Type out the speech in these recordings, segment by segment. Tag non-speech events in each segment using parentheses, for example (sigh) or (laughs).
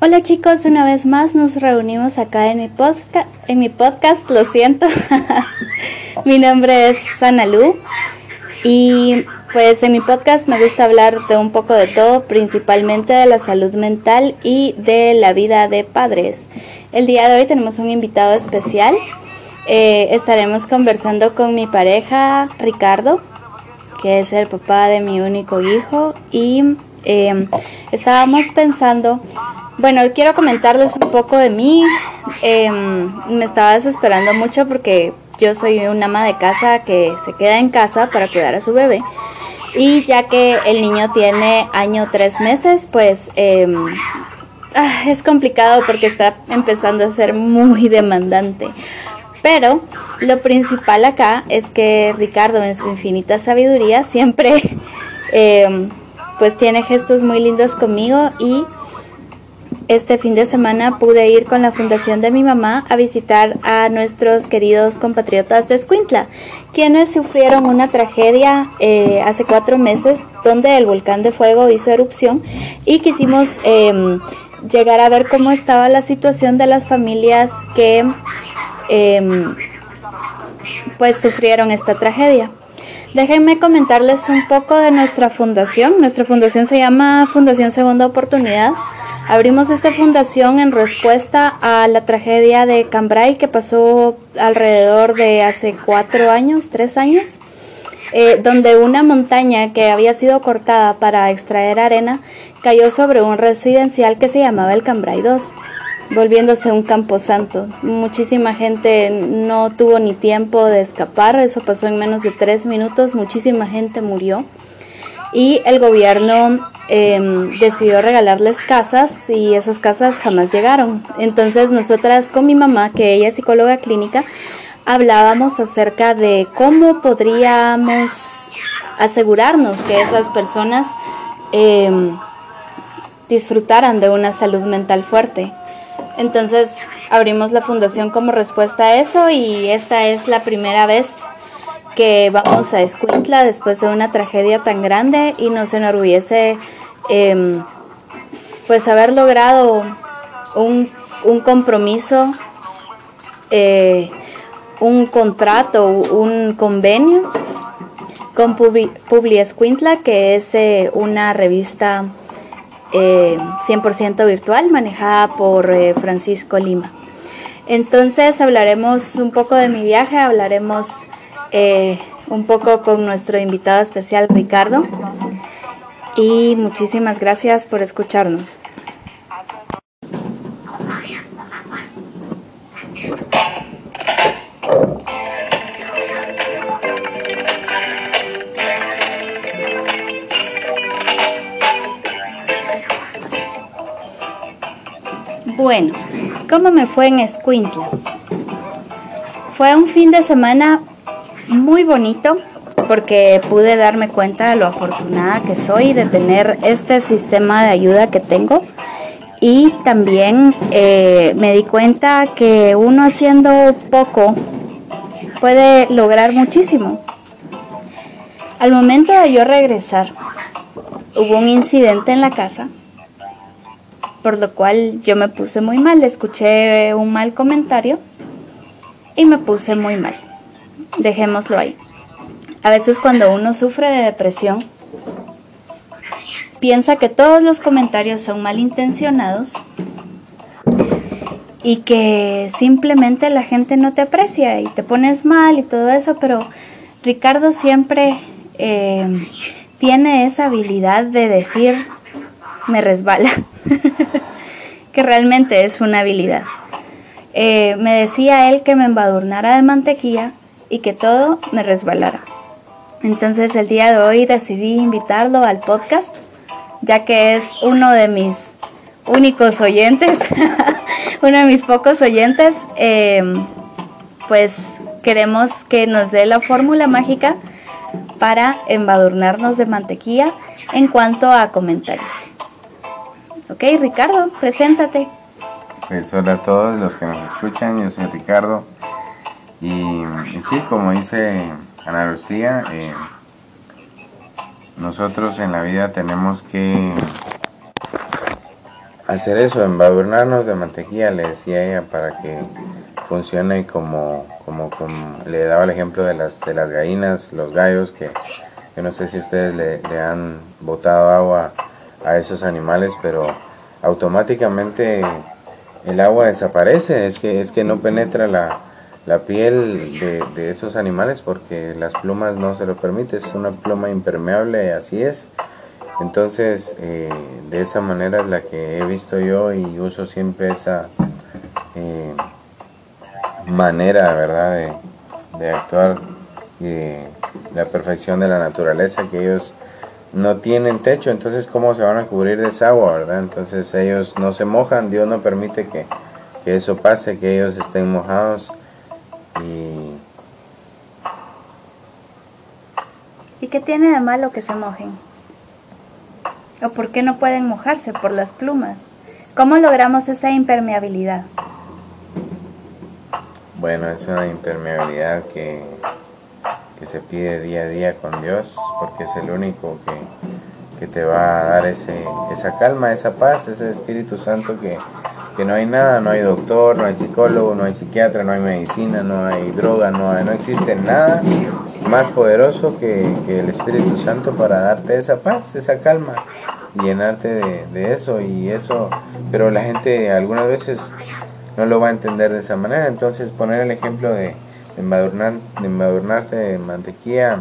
Hola chicos, una vez más nos reunimos acá en mi podcast, en mi podcast, lo siento. (laughs) mi nombre es Sanalu y pues en mi podcast me gusta hablar de un poco de todo, principalmente de la salud mental y de la vida de padres. El día de hoy tenemos un invitado especial. Eh, estaremos conversando con mi pareja Ricardo, que es el papá de mi único hijo y eh, estábamos pensando bueno, quiero comentarles un poco de mí. Em, me estaba desesperando mucho porque yo soy una ama de casa que se queda en casa para cuidar a su bebé. Y ya que el niño tiene año tres meses, pues em, ah, es complicado porque está empezando a ser muy demandante. Pero lo principal acá es que Ricardo en su infinita sabiduría siempre (laughs) em, pues tiene gestos muy lindos conmigo y este fin de semana pude ir con la fundación de mi mamá a visitar a nuestros queridos compatriotas de Escuintla, quienes sufrieron una tragedia eh, hace cuatro meses donde el volcán de fuego hizo erupción y quisimos em, llegar a ver cómo estaba la situación de las familias que em, pues sufrieron esta tragedia. Déjenme comentarles un poco de nuestra fundación. Nuestra fundación se llama Fundación Segunda Oportunidad. Abrimos esta fundación en respuesta a la tragedia de Cambrai que pasó alrededor de hace cuatro años, tres años, eh, donde una montaña que había sido cortada para extraer arena cayó sobre un residencial que se llamaba el Cambrai 2, volviéndose un camposanto. Muchísima gente no tuvo ni tiempo de escapar, eso pasó en menos de tres minutos, muchísima gente murió y el gobierno em, decidió regalarles casas y esas casas jamás llegaron. Entonces nosotras con mi mamá, que ella es psicóloga clínica, hablábamos acerca de cómo podríamos asegurarnos que esas personas em, disfrutaran de una salud mental fuerte. Entonces abrimos la fundación como respuesta a eso y esta es la primera vez que vamos a Escuintla después de una tragedia tan grande y nos enorgullece em, pues haber logrado un, compromiso, eh, un contrato, un convenio con Publi, Escuintla, que es eh, una revista 100% eh, virtual manejada por Francisco Lima. Entonces hablaremos un poco de mi viaje, hablaremos eh, un poco con nuestro invitado especial Ricardo y muchísimas gracias por escucharnos. ¿Cómo me fue en Escuintla? Fue un fin de semana muy bonito porque pude darme cuenta de lo afortunada que soy de tener este sistema de ayuda que tengo y también eh, me di cuenta que uno haciendo poco puede lograr muchísimo. Al momento de yo regresar, hubo un incidente en la casa, por lo cual yo me puse muy mal, escuché un mal comentario y me puse muy mal dejémoslo ahí. A veces cuando uno sufre de depresión, piensa que todos los comentarios son malintencionados y que simplemente la gente no te aprecia y te pones mal y todo eso, pero Ricardo siempre eh, tiene esa habilidad de decir me resbala, (laughs) que realmente es una habilidad. Eh, me decía él que me embadurnara de mantequilla y que todo me resbalara. Entonces el día de hoy decidí invitarlo al podcast, ya que es uno de mis únicos oyentes, (laughs) uno de mis pocos oyentes, eh, pues queremos que nos dé la fórmula mágica para embadurnarnos de mantequilla en cuanto a comentarios. Ok, Ricardo, preséntate. Pues hola a todos los que nos escuchan, yo soy Ricardo. Y, sí, como dice Ana Lucía, eh, nosotros en la vida tenemos que hacer eso, embadurnarnos de mantequilla, le decía ella, para que funcione como, como, le daba el ejemplo de las, de las gallinas, los gallos, que yo no sé si ustedes le han botado agua a esos animales, pero automáticamente el agua desaparece, es que, es que no penetra la, la piel de, de, esos animales porque las plumas no se lo permiten, es una pluma impermeable, así es. Entonces, eh, de esa manera es la que he visto yo y uso siempre esa eh, manera, ¿verdad?, de, de actuar y la perfección de la naturaleza, que ellos no tienen techo, entonces cómo se van a cubrir de esa agua, ¿verdad? Entonces ellos no se mojan, Dios no permite que, que eso pase, que ellos estén mojados y... ¿Y qué tiene de malo que se mojen? ¿O por qué no pueden mojarse por las plumas? ¿Cómo logramos esa impermeabilidad? Bueno, es una impermeabilidad que que se pide día a día con Dios, porque es el único que, que te va a dar ese, esa calma, esa paz, ese Espíritu Santo que, que, no hay nada, no hay doctor, no hay psicólogo, no hay psiquiatra, no hay medicina, no hay droga, no, hay, no existe nada más poderoso que, que, el Espíritu Santo para darte esa paz, esa calma, llenarte de, de eso y eso, pero la gente algunas veces no lo va a entender de esa manera, entonces poner el ejemplo de embadurnar, embadurnarte de mantequilla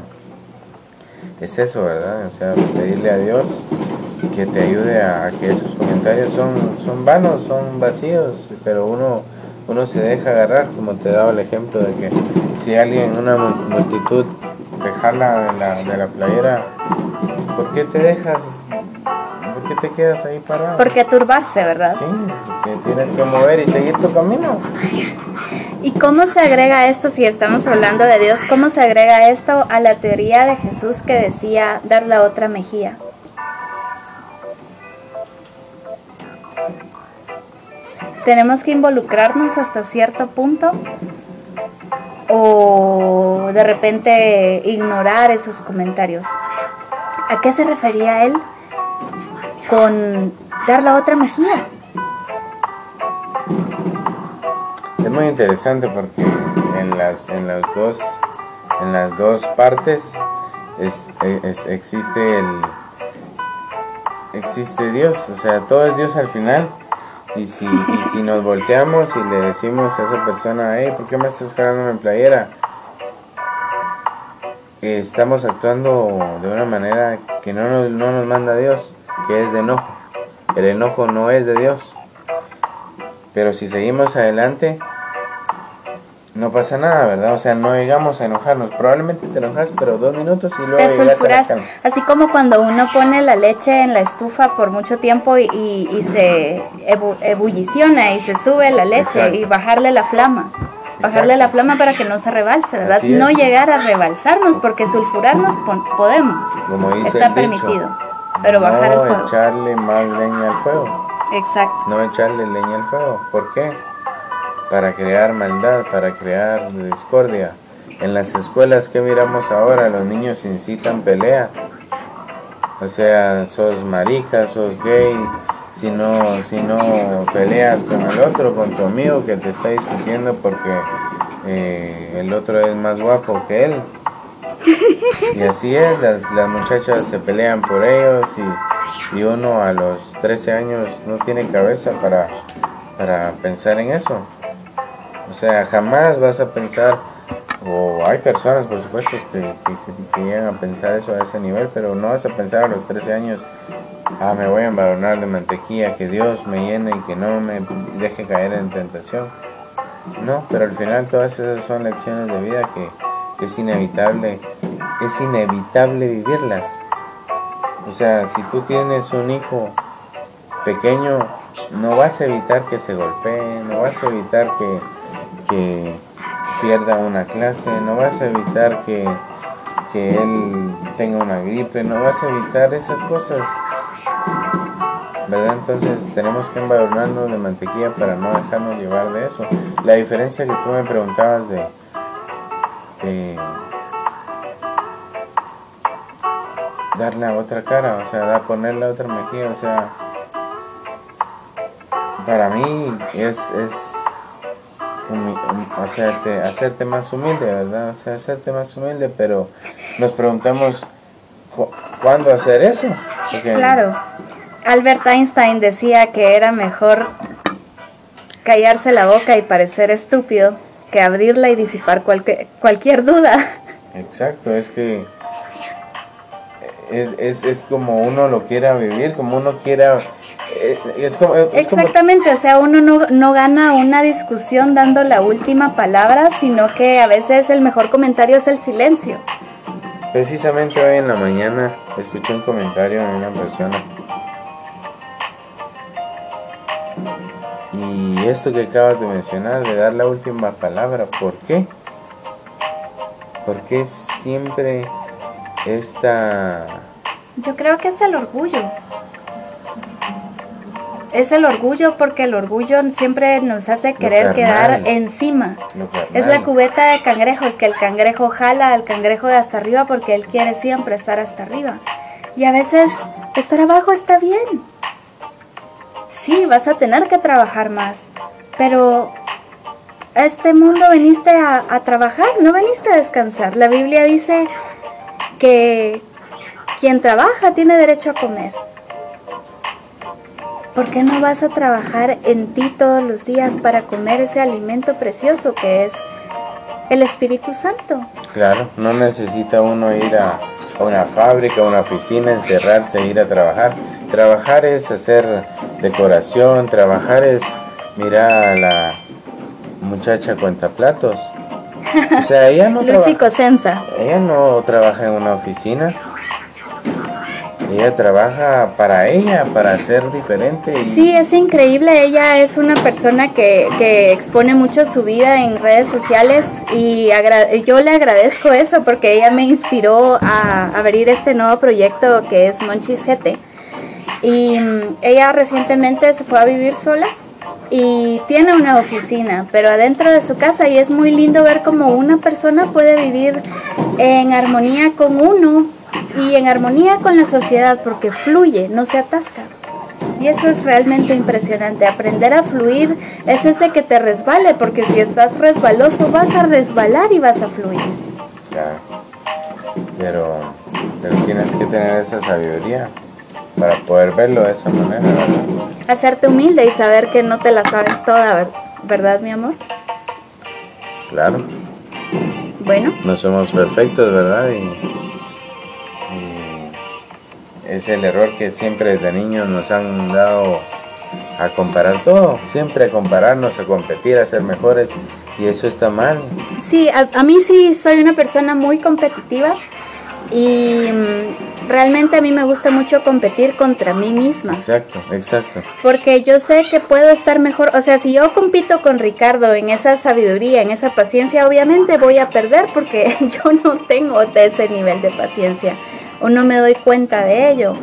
es eso, ¿verdad? O sea, pedirle a Dios que te ayude a, que esos comentarios son, son vanos, son vacíos, pero uno, uno se deja agarrar, como te he dado el ejemplo de que si alguien, una multitud, te jala de la, de la playera, ¿por qué te dejas ¿Por qué te quedas ahí parado? Porque turbarse, ¿verdad? Sí, que tienes que mover y seguir tu camino. ¿Y cómo se agrega esto, si estamos hablando de Dios, cómo se agrega esto a la teoría de Jesús que decía dar la otra mejilla? ¿Tenemos que involucrarnos hasta cierto punto? ¿O de repente ignorar esos comentarios? ¿A qué se refería él con dar la otra mejilla? Es muy interesante porque en las, en las, dos, en las dos partes existe el existe Dios, o sea, todo es Dios al final. Y si, y si nos volteamos y le decimos a esa persona, hey, ¿por qué me estás jalando en playera? Estamos actuando de una manera que no nos, no nos manda Dios, que es de enojo. El enojo no es de Dios. Pero si seguimos adelante, no pasa nada, ¿verdad? O sea, no llegamos a enojarnos. Probablemente te enojas, pero dos minutos y luego te sulfuras. Así como cuando uno pone la leche en la estufa por mucho tiempo y, y, se ebulliciona y se sube la leche y bajarle la flama. Bajarle la flama para que no se rebalse, ¿verdad? No llegar a rebalsarnos porque sulfurarnos podemos. Como dice Está permitido. pero bajar el fuego. No echarle más leña al fuego. Exacto. No echarle leña al fuego. ¿Por qué? Para crear maldad, para crear discordia. En las escuelas que miramos ahora, los niños incitan pelea. O sea, sos marica, sos gay, si no, peleas con el otro, con tu amigo que te está discutiendo porque eh, el otro es más guapo que él. Y así es, las, las muchachas se pelean por ellos y, y, uno a los 13 años no tiene cabeza para, para pensar en eso. O sea, jamás vas a pensar, o hay personas, por supuesto, que, que, llegan a pensar eso a ese nivel, pero no vas a pensar a los 13 años, ah, me voy a embadurnar de mantequilla, que Dios me llene y que no me deje caer en tentación. No, pero al final todas esas son lecciones de vida que, que es inevitable, es inevitable vivirlas. O sea, si tú tienes un hijo pequeño, no vas a evitar que se golpee, no vas a evitar que, que pierda una clase, no vas a evitar que, que él tenga una gripe, no vas a evitar esas cosas. ¿Verdad? Entonces tenemos que embadurnarnos de mantequilla para no dejarnos llevar de eso. La diferencia que tú me preguntabas de, de dar la otra cara, o sea, da poner la otra mejilla, o sea, para mí es, es hacerte, hacerte más humilde, ¿verdad? O sea, hacerte más humilde, pero nos preguntamos, ¿cuándo hacer eso? claro. Albert Einstein decía que era mejor callarse la boca y parecer estúpido que abrirla y disipar cualquier, cualquier duda. Exacto, es que es, es, es como uno lo quiera vivir, como uno quiera eh, Exactamente, o sea, uno no, no, gana una discusión dando la última palabra, sino que a veces el mejor comentario es el silencio. Precisamente hoy en la mañana escuché un comentario de una persona. Y esto que acabas de mencionar, de dar la última palabra, ¿por qué? Porque siempre esta... Yo creo que es el orgullo es el orgullo porque el orgullo siempre nos hace querer quedar encima. Es la cubeta de cangrejos que el cangrejo jala al cangrejo de hasta arriba porque él quiere siempre estar hasta arriba. Y a veces estar abajo está bien. Sí, vas a tener que trabajar más, pero a este mundo viniste a, a trabajar, no viniste a descansar. La Biblia dice que quien trabaja tiene derecho a comer. ¿Por qué no vas a trabajar en ti todos los días para comer ese alimento precioso que es el Espíritu Santo? Claro, no necesita uno ir a, una fábrica, a una oficina, encerrarse e ir a trabajar. Trabajar es hacer decoración, trabajar es mirar a la muchacha cuenta platos. O sea, ella no (laughs) trabaja. Ella no trabaja en una oficina ella trabaja para ella, para ser diferente. Sí, es increíble. Ella es una persona que, que expone mucho su vida en redes sociales y yo le agradezco eso porque ella me inspiró a abrir este nuevo proyecto que es Monchis. Y mm, ella recientemente se fue a vivir sola y tiene una oficina, pero adentro de su casa y es muy lindo ver cómo una persona puede vivir en armonía con uno y en armonía con la sociedad porque fluye, no se atasca. Y eso es realmente impresionante. Aprender a fluir es ese que te resbale, porque si estás resbaloso vas a resbalar y vas a fluir. Pero, pero tienes que tener esa sabiduría para poder verlo de esa manera, Hacerte humilde y saber que no te la sabes toda, ¿verdad, mi amor? Claro. Bueno. No somos perfectos, ¿verdad? Y es el error que siempre desde niños nos han dado a comparar todo, siempre a compararnos, a competir, a ser mejores y eso está mal. Sí, a, mí sí soy una persona muy competitiva y mm, realmente a mí me gusta mucho competir contra mí misma. Exacto, exacto. Porque yo sé que puedo estar mejor, o sea, si yo compito con Ricardo en esa sabiduría, en esa paciencia, obviamente voy a perder porque (laughs) yo no tengo ese nivel de paciencia o no me doy cuenta de ello.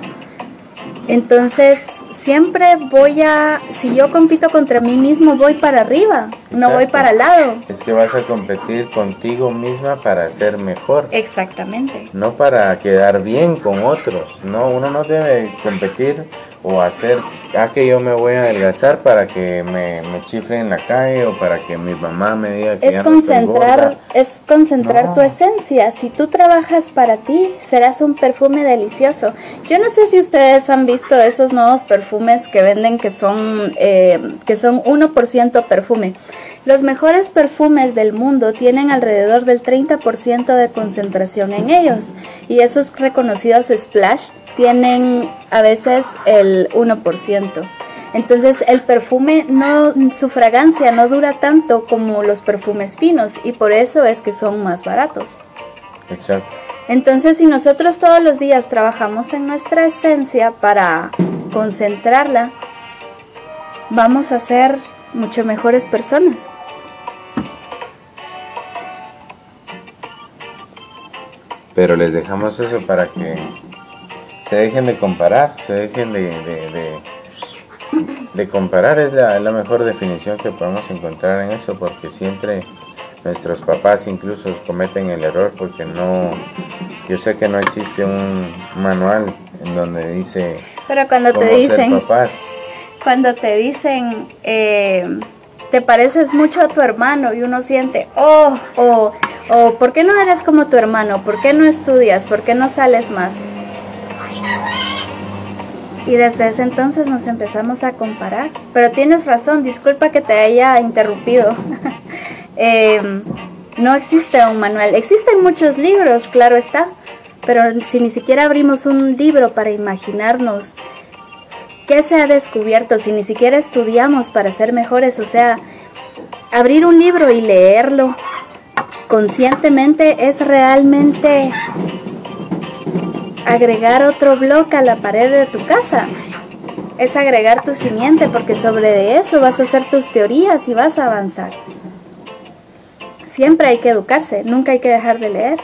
Entonces, siempre voy a, si yo compito contra mí mismo, voy para arriba, no voy para el lado. Es que vas a competir contigo misma para ser mejor. Exactamente. No para quedar bien con otros. No, uno no debe competir o hacer, ah, que yo me voy a adelgazar para que me, me chifre en la calle o para que mi mamá me diga que es concentrar Es concentrar tu esencia. Si tú trabajas para ti, serás un perfume delicioso. Yo no sé si ustedes han visto esos nuevos perfumes que venden que son, eh, que son 1% perfume. Los mejores perfumes del mundo tienen alrededor del 30% de concentración en ellos y esos reconocidos splash tienen a veces el 1%. Entonces el perfume no su fragancia no dura tanto como los perfumes finos y por eso es que son más baratos. Exacto. Entonces si nosotros todos los días trabajamos en nuestra esencia para concentrarla, vamos a ser mucho mejores personas. Pero les dejamos eso para que se dejen de comparar, se dejen de, de, de, comparar, es la, la, mejor definición que podemos encontrar en eso, porque siempre nuestros papás incluso cometen el error, porque no, yo sé que no existe un manual en donde dice... Pero cuando te dicen... papás cuando te dicen, eh, te pareces mucho a tu hermano y uno siente, oh, oh, oh, ¿por qué no eres como tu hermano? ¿Por qué no estudias? ¿Por qué no sales más? Y desde ese entonces nos empezamos a comparar. Pero tienes razón, disculpa que te haya interrumpido. (laughs) Em, no existe un manual. Existen muchos libros, claro está. Pero si ni siquiera abrimos un libro para imaginarnos qué se ha descubierto, si ni siquiera estudiamos para ser mejores, o sea, abrir un libro y leerlo conscientemente es realmente agregar otro bloque a la pared de tu casa. Es agregar tu simiente porque sobre eso vas a hacer tus teorías y vas a avanzar. Siempre hay que educarse, nunca hay que dejar de leer.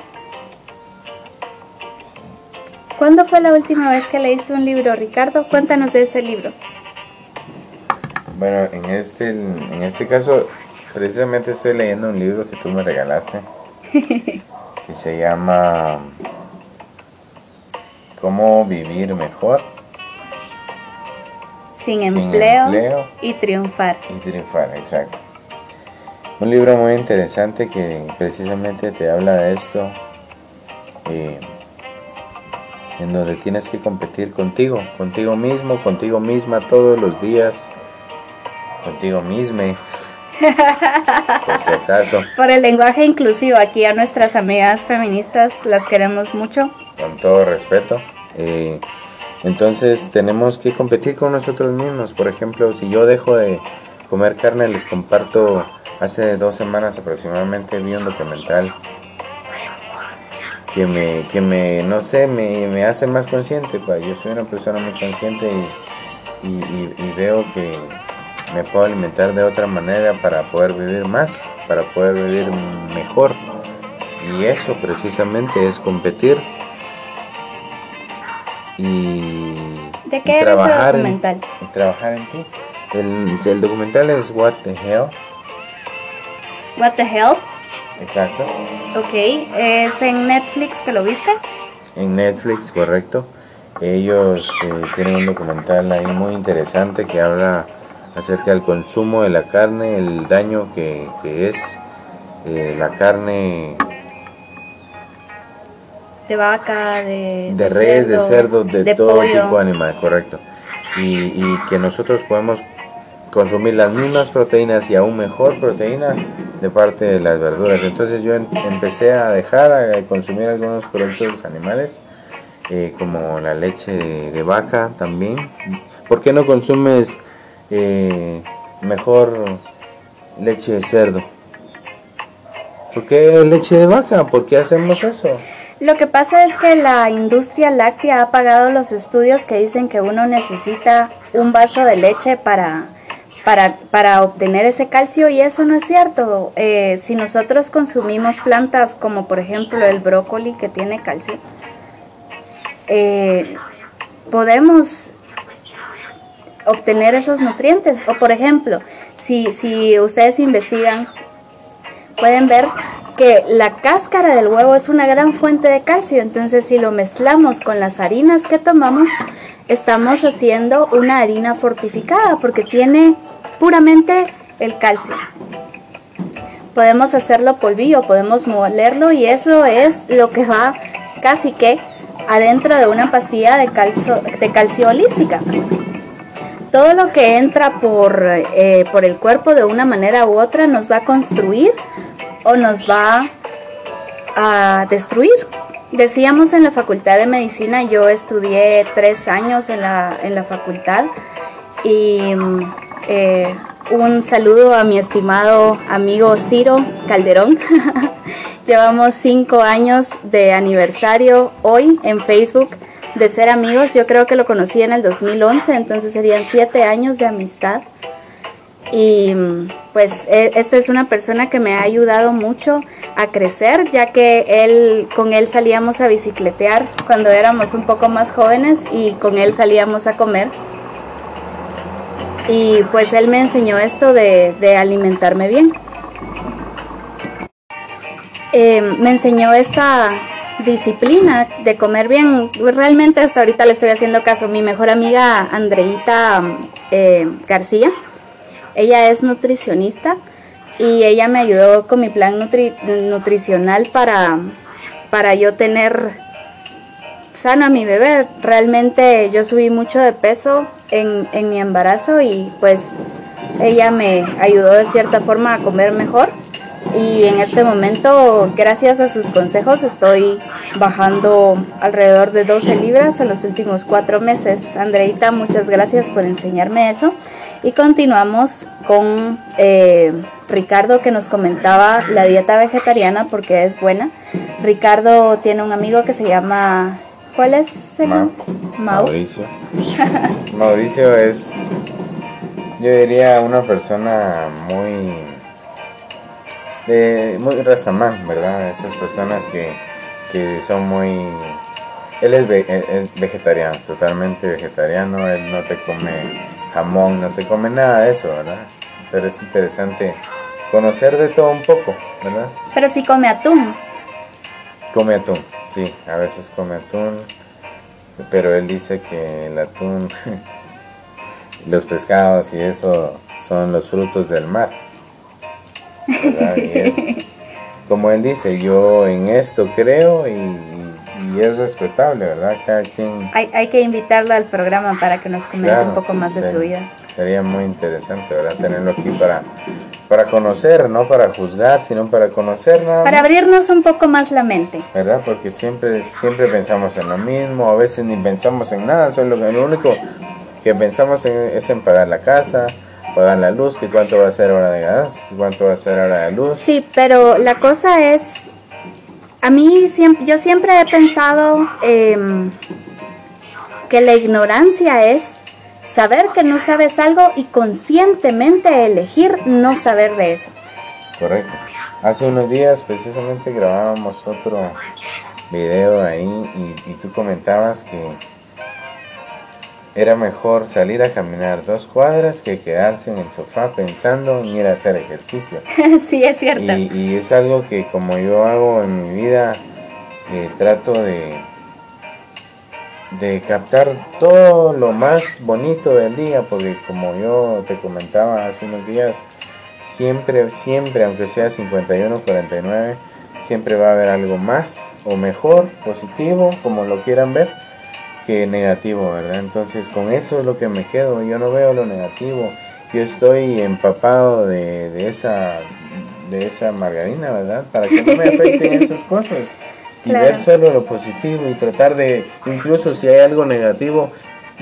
¿Cuándo fue la última vez que leíste un libro, Ricardo? Cuéntanos de ese libro. Bueno, en este, en este caso, precisamente estoy leyendo un libro que tú me regalaste, (laughs) que se llama cómo vivir mejor. Sin, empleo, y triunfar. Y triunfar, exacto. Un libro muy interesante que precisamente te habla de esto, eh, en donde tienes que competir contigo, contigo mismo, contigo misma todos los días, contigo misma. (laughs) por si acaso. Por el lenguaje inclusivo, aquí a nuestras amigas feministas las queremos mucho con todo respeto. Eh, entonces tenemos que competir con nosotros mismos. Por ejemplo, si yo dejo de comer carne, les comparto, hace dos semanas aproximadamente vi un documental que me, que me no sé, me, me hace más consciente. Pues. Yo soy una persona muy consciente y, y veo que me puedo alimentar de otra manera para poder vivir más, para poder vivir mejor. Y eso precisamente es competir y, ¿De qué trabajar el documental? En, trabajar en ti. El, documental es What the Hell. What the Hell. Exacto. Ok, ¿es en Netflix que lo viste? En Netflix, correcto. Ellos eh, tienen un documental ahí muy interesante que habla acerca del consumo de la carne, el daño que, es eh, la carne de vaca, de, de, res, de cerdo, de, todo tipo de animal, correcto. Y, que nosotros podemos consumir las mismas proteínas y aún mejor proteína de parte de las verduras. Entonces yo empecé a dejar de consumir algunos productos animales, eh, como la leche de, vaca también. ¿Por qué no consumes eh, mejor leche de cerdo? ¿Por qué leche de vaca? ¿Por qué hacemos eso? Lo que pasa es que la industria láctea ha pagado los estudios que dicen que uno necesita un vaso de leche para, para, obtener ese calcio y eso no es cierto. Eh, si nosotros consumimos plantas como por ejemplo el brócoli que tiene calcio, eh, podemos obtener esos nutrientes. O por ejemplo, si, si ustedes investigan, pueden ver que la cáscara del huevo es una gran fuente de calcio, entonces si lo mezclamos con las harinas que tomamos, estamos haciendo una harina fortificada porque tiene puramente el calcio. Podemos hacerlo polvillo, podemos molerlo y eso es lo que va casi que adentro de una pastilla de calcio, de calcio holística. Todo lo que entra por, eh, por el cuerpo de una manera u otra nos va a construir o nos va a destruir. Decíamos en la Facultad de Medicina, yo estudié tres años en la, en la facultad y eh, un saludo a mi estimado amigo Ciro Calderón. (laughs) Llevamos cinco años de aniversario hoy en Facebook de ser amigos. Yo creo que lo conocí en el 2011, entonces serían siete años de amistad. Y pues e, esta es una persona que me ha ayudado mucho a crecer, ya que él con él salíamos a bicicletear cuando éramos un poco más jóvenes y con él salíamos a comer. Y pues él me enseñó esto de, alimentarme bien. Em, me enseñó esta disciplina de comer bien. Realmente hasta ahorita le estoy haciendo caso. Mi mejor amiga Andreita eh, García. Ella es nutricionista y ella me ayudó con mi plan nutricional para, para yo tener sano a mi bebé. Realmente yo subí mucho de peso en, en mi embarazo y pues ella me ayudó de cierta forma a comer mejor y en este momento, gracias a sus consejos, estoy bajando alrededor de 12 libras en los últimos cuatro meses. Andreita, muchas gracias por enseñarme eso. Y continuamos con eh, Ricardo que nos comentaba la dieta vegetariana porque es buena. Ricardo tiene un amigo que se llama... ¿Cuál es el Mauricio. (laughs) Mauricio es, yo diría, una persona muy de muy rastamán, ¿verdad? Esas personas que, que son muy... Él es, vegetariano, totalmente vegetariano, él no te come jamón, no te come nada de eso, ¿verdad? Pero es interesante conocer de todo un poco, ¿verdad? Pero sí come atún. Come atún, sí, a veces come atún, pero él dice que el atún, (laughs) los pescados y eso son los frutos del mar (laughs) como él dice, yo en esto creo y, es respetable, ¿verdad? Cada quien... Hay, hay que invitarlo al programa para que nos comente un poco más de su vida. Sería muy interesante, ¿verdad? Tenerlo aquí para, para conocer, no para juzgar, sino para conocer nada Para abrirnos un poco más la mente. ¿Verdad? Porque siempre, siempre pensamos en lo mismo, a veces ni pensamos en nada, solo lo único que pensamos es en pagar la casa, pagar la luz, que cuánto va a ser hora de gas, que cuánto va a ser hora de luz. Sí, pero la cosa es, a mí siempre, yo siempre he pensado em, que la ignorancia es saber que no sabes algo y conscientemente elegir no saber de eso. Correcto. Hace unos días precisamente grabábamos otro video ahí y, y tú comentabas que era mejor salir a caminar dos cuadras que quedarse en el sofá pensando en ir a hacer ejercicio. (laughs) sí, es cierto. Y, es algo que como yo hago en mi vida, eh, trato de, de captar todo lo más bonito del día, porque como yo te comentaba hace unos días, siempre, siempre, aunque sea 51, 49, siempre va a haber algo más o mejor, positivo, como lo quieran ver negativo, ¿verdad? Entonces con eso es lo que me quedo, yo no veo lo negativo, yo estoy empapado de, esa de esa margarina, ¿verdad? Para que no me afecten (laughs) esas cosas y ver solo lo positivo y tratar de, incluso si hay algo negativo,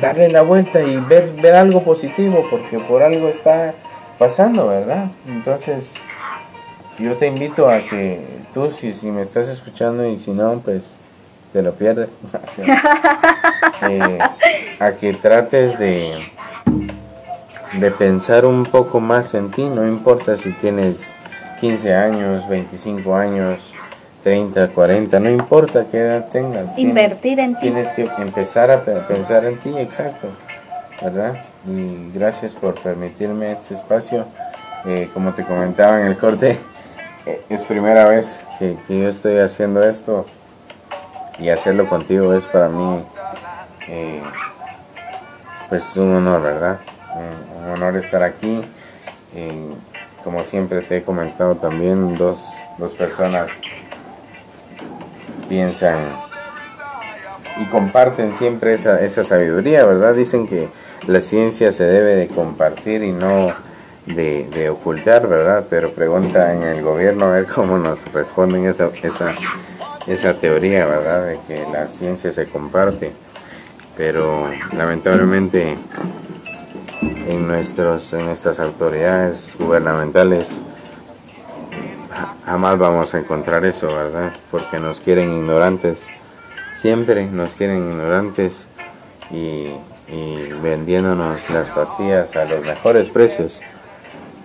darle la vuelta y ver, ver algo positivo, porque por algo está pasando, ¿verdad? Entonces, yo te invito a que tú, si, si me estás escuchando y si no, pues te lo pierdes. (laughs) Eh, a que trates de, de pensar un poco más en ti, no importa si tienes 15 años, 25 años, 30, 40, no importa qué edad tengas. Invertir en ti. Tienes que empezar a pensar en ti, exacto, ¿verdad? Y gracias por permitirme este espacio. Eh, como te comentaba en el corte, (laughs) eh, es primera vez que, que yo estoy haciendo esto y hacerlo contigo es para mí eh, pues un honor, ¿verdad? Un, honor estar aquí. como siempre te he comentado también, dos, dos personas piensan y comparten siempre esa, esa sabiduría, ¿verdad? Dicen que la ciencia se debe de compartir y no de, de, ocultar, ¿verdad? Pero pregunta en el gobierno a ver cómo nos responden esa, esa, esa teoría, ¿verdad? De que la ciencia se comparte, pero lamentablemente en, nuestros, en nuestras autoridades gubernamentales jamás vamos a encontrar eso, ¿verdad? Porque nos quieren ignorantes, siempre nos quieren ignorantes y, y vendiéndonos las pastillas a los mejores precios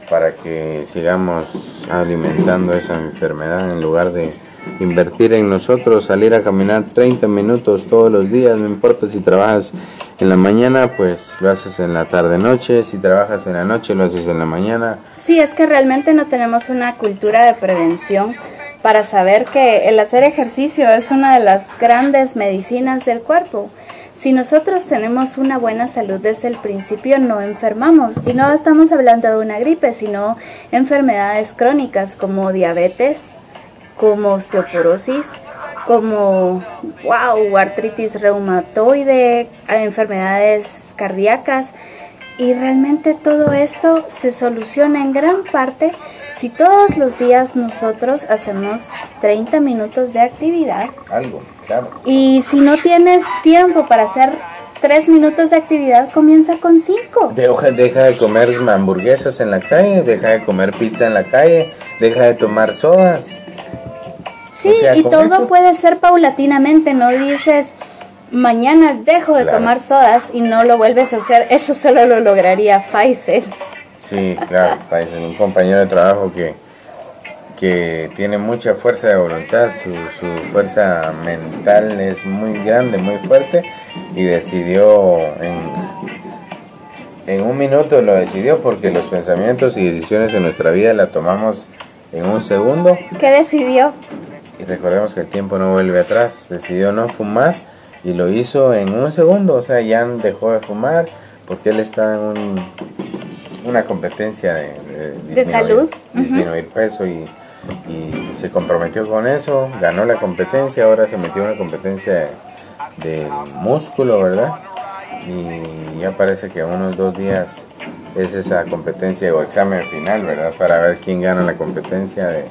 para que sigamos alimentando esa enfermedad en lugar de invertir en nosotros, salir a caminar 30 minutos todos los días, no importa si trabajas en la mañana, pues lo haces en la tarde noche, si trabajas en la noche, lo haces en la mañana. Sí, es que realmente no tenemos una cultura de prevención para saber que el hacer ejercicio es una de las grandes medicinas del cuerpo. Si nosotros tenemos una buena salud desde el principio, no enfermamos. Y no estamos hablando de una gripe, sino enfermedades crónicas como diabetes, como osteoporosis, como wow, artritis reumatoide, enfermedades cardíacas. Y realmente todo esto se soluciona en gran parte si todos los días nosotros hacemos 30 minutos de actividad. Algo, claro. Y si no tienes tiempo para hacer 3 minutos de actividad, comienza con 5. Deja, deja de comer hamburguesas en la calle, deja de comer pizza en la calle, deja de tomar sodas. Sí, y todo puede ser paulatinamente, no dices mañana dejo de tomar sodas y no lo vuelves a hacer, eso solo lo lograría Pfizer. Sí, claro, Pfizer, un compañero de trabajo que, que tiene mucha fuerza de voluntad, su, su fuerza mental es muy grande, muy fuerte y decidió en, en un minuto lo decidió porque los pensamientos y decisiones en nuestra vida la tomamos en un segundo. ¿Qué decidió? Y recordemos que el tiempo no vuelve atrás. Decidió no fumar y lo hizo en un segundo. O sea, ya dejó de fumar porque él está en una competencia de, de, salud. Disminuir peso y, se comprometió con eso. Ganó la competencia. Ahora se metió en una competencia de, músculo, ¿verdad? Y ya parece que unos dos días es esa competencia o examen final, ¿verdad? Para ver quién gana la competencia de,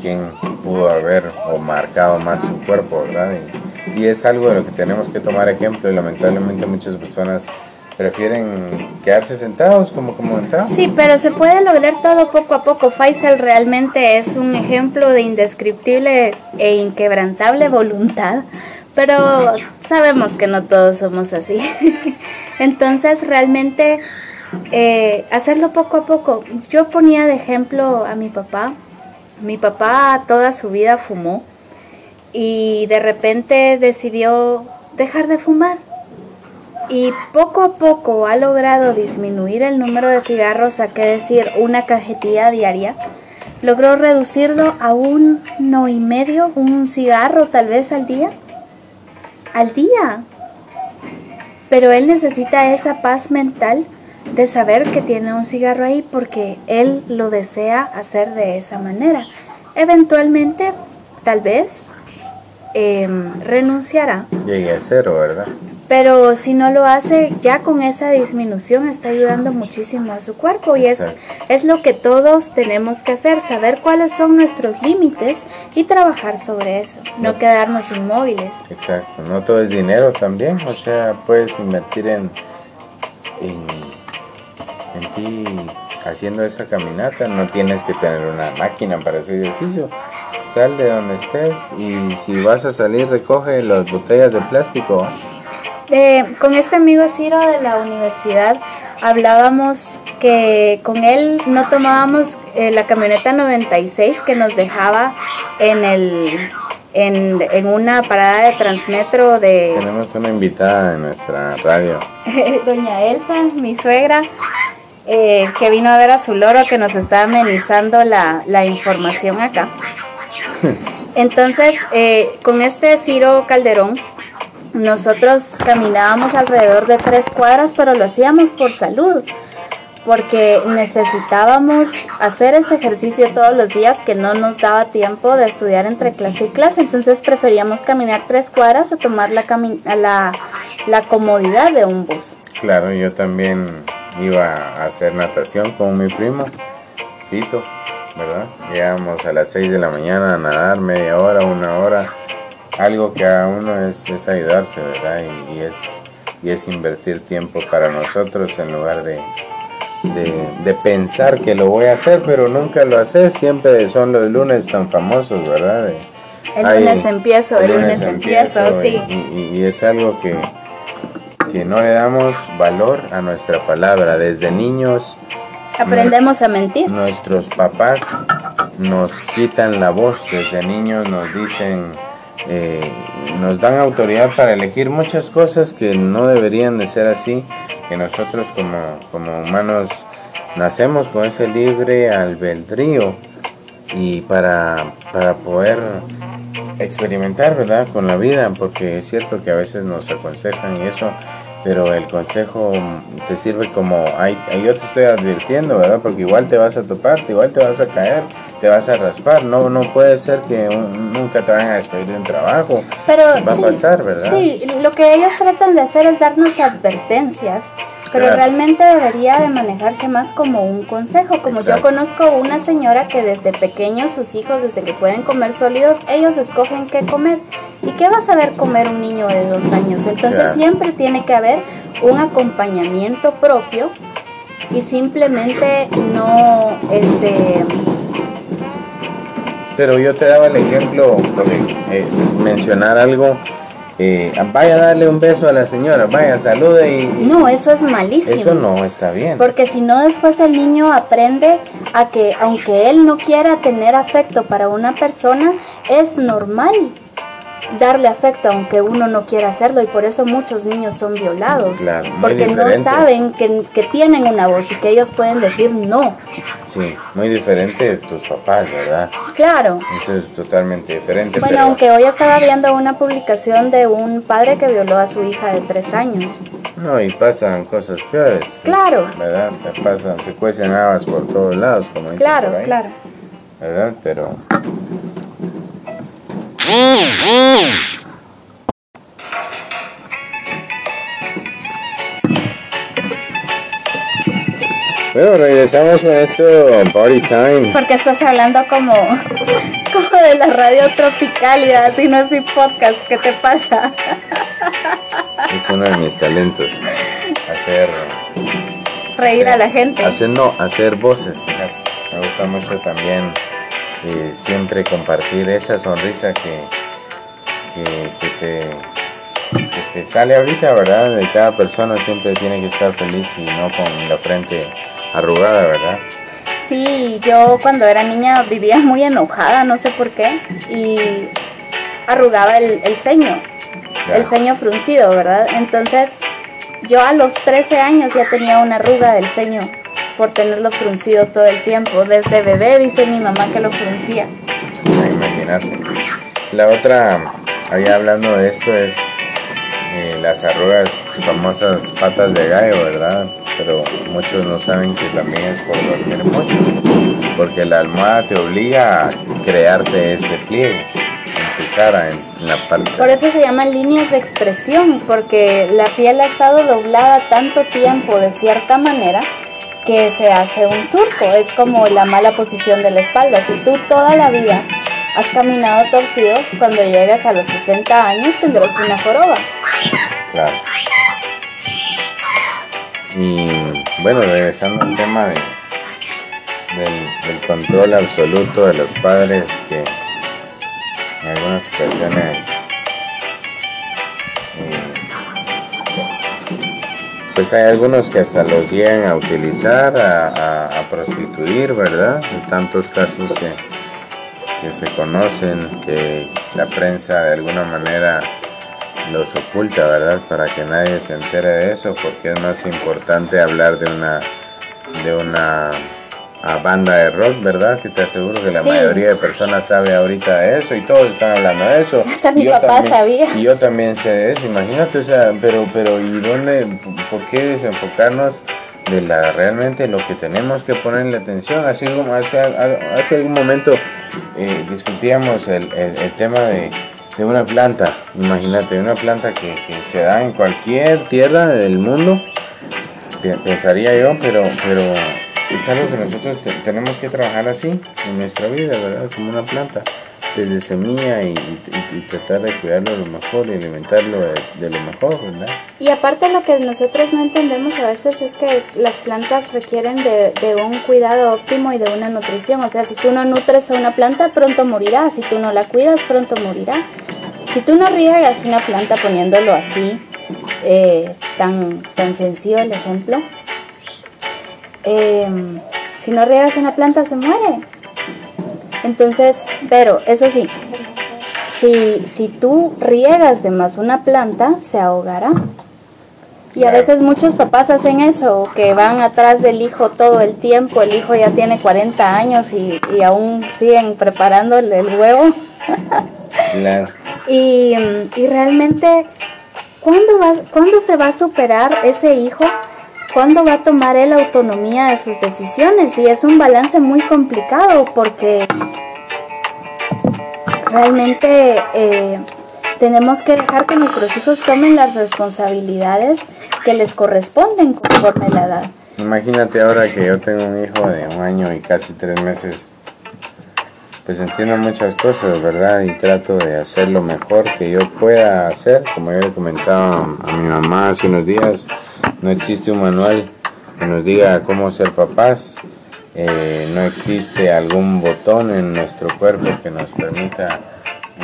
quién pudo haber o marcado más su cuerpo, ¿verdad? Y, es algo de lo que tenemos que tomar ejemplo y lamentablemente muchas personas prefieren quedarse sentados como comentaba. Sí, pero se puede lograr todo poco a poco. Faisal realmente es un ejemplo de indescriptible e inquebrantable voluntad, pero sabemos que no todos somos así. (laughs) Entonces realmente eh, hacerlo poco a poco. Yo ponía de ejemplo a mi papá mi papá toda su vida fumó y de repente decidió dejar de fumar. Y poco a poco ha logrado disminuir el número de cigarros, a qué decir, una cajetilla diaria. Logró reducirlo a uno y medio, un cigarro tal vez al día. Al día. Pero él necesita esa paz mental de saber que tiene un cigarro ahí porque él lo desea hacer de esa manera. Eventualmente, tal vez, em, renunciará. Llegue a cero, ¿verdad? Pero si no lo hace, ya con esa disminución está ayudando muchísimo a su cuerpo y es, es lo que todos tenemos que hacer, saber cuáles son nuestros límites y trabajar sobre eso, no, quedarnos inmóviles. Exacto, no todo es dinero también, o sea, puedes invertir en, en en ti haciendo esa caminata. No tienes que tener una máquina para ese ejercicio. Sal de donde estés y si vas a salir recoge las botellas de plástico. con este amigo Ciro de la universidad hablábamos que con él no tomábamos eh, la camioneta 96 que nos dejaba en el en, en, una parada de Transmetro de... Tenemos una invitada en nuestra radio. (laughs) Doña Elsa, mi suegra, eh, que vino a ver a su loro que nos está amenizando la, la información acá. Entonces, eh, con este Ciro Calderón, nosotros caminábamos alrededor de tres cuadras, pero lo hacíamos por salud, porque necesitábamos hacer ese ejercicio todos los días que no nos daba tiempo de estudiar entre clase y clase, entonces preferíamos caminar tres cuadras a tomar la, la, la comodidad de un bus. Claro, yo también iba a hacer natación con mi primo, Tito, ¿verdad? Llegamos a las 6 de la mañana a nadar media hora, una hora. Algo que a uno es, es ayudarse, ¿verdad? Y, es, y es invertir tiempo para nosotros en lugar de, de, pensar que lo voy a hacer, pero nunca lo haces. Siempre son los lunes tan famosos, ¿verdad? el lunes empiezo, el lunes, empiezo, sí. y es algo que, que no le damos valor a nuestra palabra. Desde niños aprendemos a mentir. Nuestros papás nos quitan la voz, desde niños nos dicen, eh, nos dan autoridad para elegir muchas cosas que no deberían de ser así, que nosotros como, como humanos nacemos con ese libre albedrío y para, para poder experimentar, ¿verdad? Con la vida, porque es cierto que a veces nos aconsejan y eso, pero el consejo te sirve como, ay, yo te estoy advirtiendo, ¿verdad? Porque igual te vas a topar, igual te vas a caer, te vas a raspar, no no puede ser que nunca te vayan a despedir de un trabajo. Pero va a pasar, ¿verdad? Sí, lo que ellos tratan de hacer es darnos advertencias pero realmente debería de manejarse más como un consejo. Como yo conozco una señora que desde pequeños sus hijos, desde que pueden comer sólidos, ellos escogen qué comer. ¿Y qué va a saber comer un niño de dos años? Entonces siempre tiene que haber un acompañamiento propio y simplemente no este pero yo te daba el ejemplo de eh, mencionar algo eh, vaya a darle un beso a la señora, vaya, salude y... No, eso es malísimo. Eso no está bien. Porque si no, después el niño aprende a que aunque él no quiera tener afecto para una persona, es normal darle afecto aunque uno no quiera hacerlo y por eso muchos niños son violados. Porque no saben que, que, tienen una voz y que ellos pueden decir no. Sí muy diferente de tus papás verdad claro. Eso es totalmente diferente bueno aunque hoy estaba viendo una publicación de un padre que violó a su hija de tres años. No y pasan cosas peores. Claro. Verdad pasan se cuecen habas por todos lados como claro claro. Verdad pero bueno, regresamos con esto Party Time. Porque estás hablando como, como de la radio tropical y así no es mi podcast. ¿Qué te pasa? Es uno de mis talentos. Hacer. Reír a la gente. Hacer, no, hacer voces. Me gusta mucho también y siempre compartir esa sonrisa que, que, te, sale ahorita, ¿verdad? De cada persona siempre tiene que estar feliz y no con la frente arrugada, ¿verdad? Sí, yo cuando era niña vivía muy enojada, no sé por qué, y arrugaba el, ceño, el ceño fruncido, ¿verdad? Entonces yo a los 13 años ya tenía una arruga del ceño por tenerlo fruncido todo el tiempo. Desde bebé dice mi mamá que lo fruncía. Imagínate. La otra, había hablando de esto, es eh, las arrugas famosas patas de gallo, ¿verdad? Pero muchos no saben que también es por dormir mucho. Porque la almohada te obliga a crearte ese pliegue en tu cara, en, la parte. Por eso se llaman líneas de expresión, porque la piel ha estado doblada tanto tiempo de cierta manera que se hace un surco, es como la mala posición de la espalda. Si tú toda la vida has caminado torcido, cuando llegues a los 60 años tendrás una joroba. Claro. Y bueno, regresando al tema de, del, control absoluto de los padres que en algunas ocasiones pues hay algunos que hasta los llegan a utilizar, a, prostituir, ¿verdad? En tantos casos que, que se conocen, que la prensa de alguna manera los oculta, ¿verdad? Para que nadie se entere de eso, porque es más importante hablar de una de una a banda de rock, ¿verdad? Que te aseguro que la mayoría de personas sabe ahorita de eso y todos están hablando de eso. Hasta mi papá sabía. Y yo también sé de eso, imagínate, o sea, pero, pero ¿y dónde, por qué desenfocarnos de la realmente lo que tenemos que ponerle atención? Así como hace, hace algún momento eh, discutíamos el, el, tema de, de, una planta, imagínate, una planta que, que se da en cualquier tierra del mundo, pensaría yo, pero, pero es algo que nosotros tenemos que trabajar así en nuestra vida, ¿verdad? Como una planta, desde semilla y, tratar de cuidarlo de lo mejor y alimentarlo de, lo mejor, ¿verdad? Y aparte lo que nosotros no entendemos a veces es que las plantas requieren de, un cuidado óptimo y de una nutrición. O sea, si tú no nutres a una planta, pronto morirá. Si tú no la cuidas, pronto morirá. Si tú no riegas una planta poniéndolo así, eh, tan, tan sencillo el ejemplo, Em, si no riegas una planta se muere. Entonces, pero eso sí, si, si tú riegas de más una planta, se ahogará. Y a veces muchos papás hacen eso, que van atrás del hijo todo el tiempo, el hijo ya tiene 40 años y, y aún siguen preparándole el huevo. Claro. (laughs) Y, y realmente, ¿cuándo, ¿cuándo se va a superar ese hijo? ¿Cuándo va a tomar él autonomía de sus decisiones? Y es un balance muy complicado porque realmente eh, tenemos que dejar que nuestros hijos tomen las responsabilidades que les corresponden conforme la edad. Imagínate ahora que yo tengo un hijo de un año y casi tres meses, pues entiendo muchas cosas, ¿verdad? Y trato de hacer lo mejor que yo pueda hacer. Como yo le comentaba a mi mamá hace unos días, no existe un manual que nos diga cómo ser papás. Eh, no existe algún botón en nuestro cuerpo que nos permita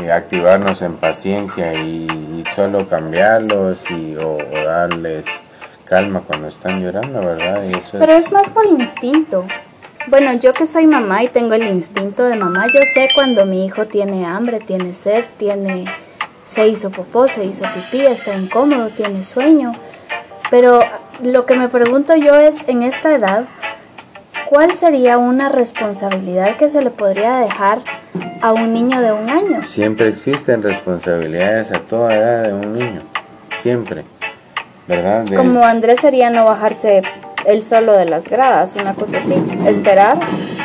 eh, activarnos en paciencia y, y solo cambiarlos y, o, o darles calma cuando están llorando, ¿verdad? Y eso Pero es más por instinto. Bueno, yo que soy mamá y tengo el instinto de mamá, yo sé cuando mi hijo tiene hambre, tiene sed, tiene se hizo popó, se hizo pipí, está incómodo, tiene sueño. Pero lo que me pregunto yo es, en esta edad, ¿cuál sería una responsabilidad que se le podría dejar a un niño de un año? Siempre existen responsabilidades a toda edad de un niño, siempre, ¿verdad? De- Como Andrés sería no bajarse él solo de las gradas, una cosa así, esperar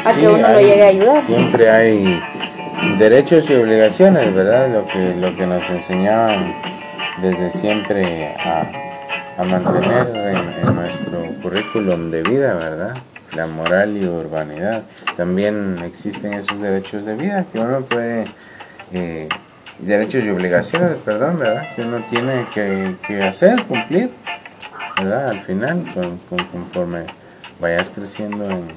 a que uno lo hay- llegue a ayudar. Siempre hay derechos y obligaciones, ¿verdad? Lo que, lo que nos enseñaban desde siempre a, a mantener en, nuestro currículum de vida, ¿verdad? La moral y urbanidad. También existen esos derechos de vida que uno puede, eh, derechos y obligaciones, perdón, ¿verdad? Que uno tiene que, hacer, cumplir, ¿verdad? Al final, con- con- conforme vayas creciendo en,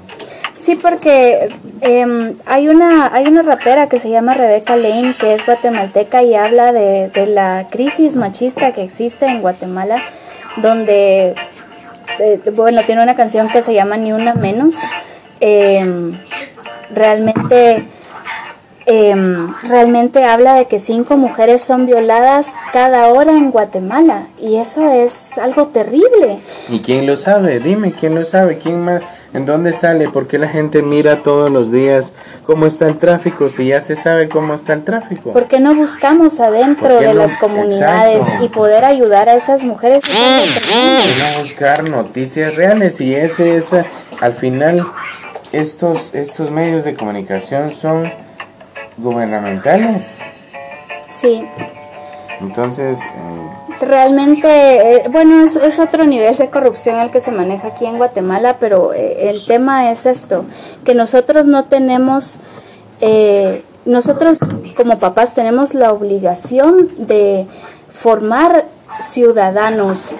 Sí, porque em, hay, una, hay una rapera que se llama Rebeca Lane, que es guatemalteca y habla de, de la crisis machista que existe en Guatemala, donde, eh, bueno, tiene una canción que se llama Ni una menos. Em, realmente, em, realmente habla de que cinco mujeres son violadas cada hora en Guatemala y eso es algo terrible. ¿Y quién lo sabe? Dime, ¿quién lo sabe? ¿Quién más? ¿En dónde sale? ¿Por qué la gente mira todos los días cómo está el tráfico si ya se sabe cómo está el tráfico? ¿Por qué no buscamos adentro ¿Por qué de no? las comunidades Exacto. y poder ayudar a esas mujeres? ¿Por qué no buscar noticias reales? Y ese es, al final, estos, estos medios de comunicación son gubernamentales. Sí, Entonces, eh, realmente, eh, bueno, es, es otro nivel de corrupción el que se maneja aquí en Guatemala, pero eh, el tema es esto, que nosotros no tenemos, eh, nosotros como papás tenemos la obligación de formar ciudadanos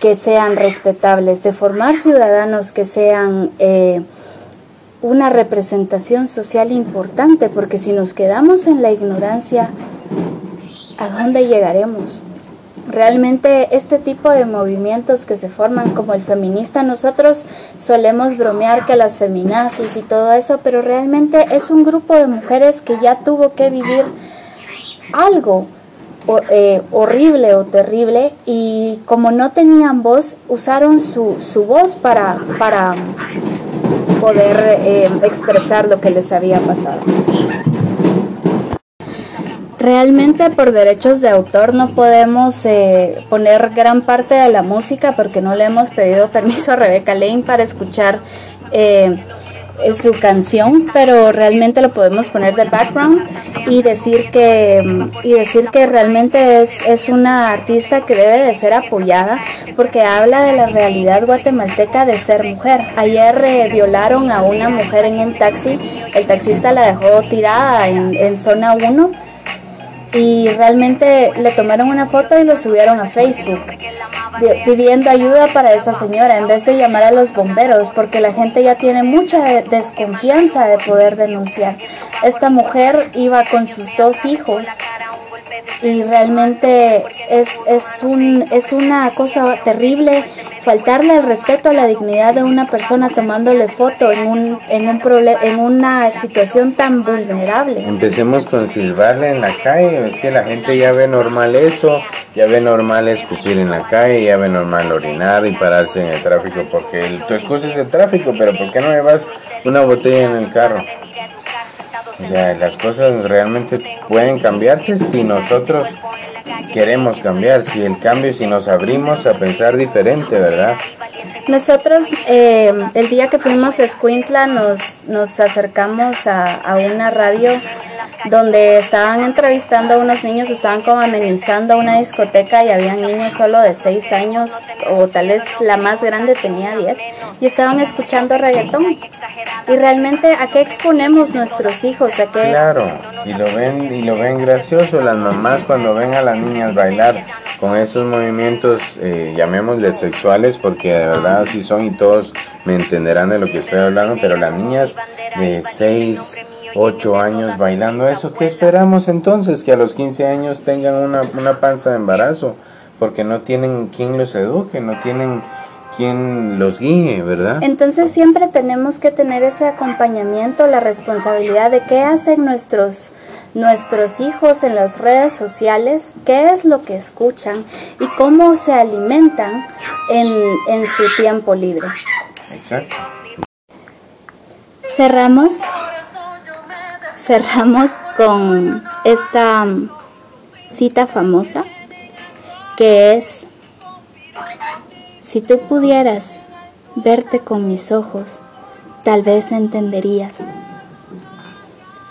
que sean respetables, de formar ciudadanos que sean eh, una representación social importante, porque si nos quedamos en la ignorancia, ¿a dónde llegaremos? Realmente este tipo de movimientos que se forman como el feminista, nosotros solemos bromear que las feminazis y todo eso, pero realmente es un grupo de mujeres que ya tuvo que vivir algo o- eh, horrible o terrible y como no tenían voz, usaron su, su voz para, para poder eh, expresar lo que les había pasado. Realmente por derechos de autor no podemos eh, poner gran parte de la música porque no le hemos pedido permiso a Rebeca Lane para escuchar eh, su canción, pero realmente lo podemos poner de background y decir que y decir que realmente es, es una artista que debe de ser apoyada porque habla de la realidad guatemalteca de ser mujer. Ayer eh, violaron a una mujer en un taxi, el taxista la dejó tirada en, en zona 1 y realmente le tomaron una foto y lo subieron a Facebook pidiendo ayuda para esa señora en vez de llamar a los bomberos porque la gente ya tiene mucha de- desconfianza de poder denunciar. Esta mujer iba con sus dos hijos y realmente es, es, un, es una cosa terrible faltarle el respeto a la dignidad de una persona tomándole foto en, un, en, un en una situación tan vulnerable. Empecemos con silbarle en la calle, es que la gente ya ve normal eso, ya ve normal escupir en la calle, ya ve normal orinar y pararse en el tráfico, porque el- tu excusa es el tráfico, pero ¿por qué no llevas una botella en el carro? O sea, las cosas realmente pueden cambiarse si nosotros queremos cambiar, si el cambio, si nos abrimos a pensar diferente, ¿verdad? Nosotros eh, el día que fuimos a Escuintla nos, nos acercamos a, a una radio donde estaban entrevistando a unos niños, estaban como amenizando una discoteca y habían niños solo de 6 años o tal vez la más grande tenía 10 y estaban escuchando reggaetón. Y realmente a qué exponemos nuestros hijos, a qué Claro, y lo ven y lo ven gracioso las mamás cuando ven a niñas bailar con esos movimientos eh, llamémosle sexuales porque de verdad así son y todos me entenderán de lo que estoy hablando, pero las niñas de 6 8 años bailando eso, ¿qué esperamos entonces? Que a los 15 años tengan una, una panza de embarazo, porque no tienen quien los eduque, no tienen quien los guíe, ¿verdad? Entonces siempre tenemos que tener ese acompañamiento, la responsabilidad de qué hacen nuestros nuestros hijos en las redes sociales, qué es lo que escuchan y cómo se alimentan en, en su tiempo libre. Exacto. Cerramos cerramos con esta cita famosa que es, si tú pudieras verte con mis ojos, tal vez entenderías.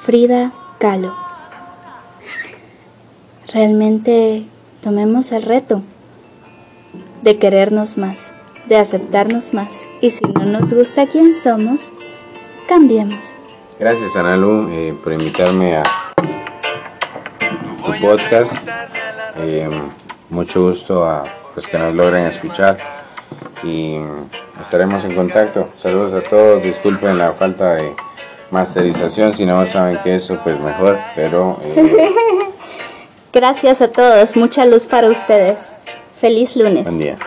Frida Kahlo. Realmente tomemos el reto de querernos más, de aceptarnos más y si no nos gusta quién somos, cambiemos. Gracias, Analu, eh, por invitarme a tu podcast. Eh, mucho gusto a los que nos logren escuchar y estaremos en contacto. Saludos a todos, disculpen la falta de masterización, si no saben que eso, pues mejor, pero... Eh, (laughs) Gracias a todos, mucha luz para ustedes. Feliz lunes. buen día.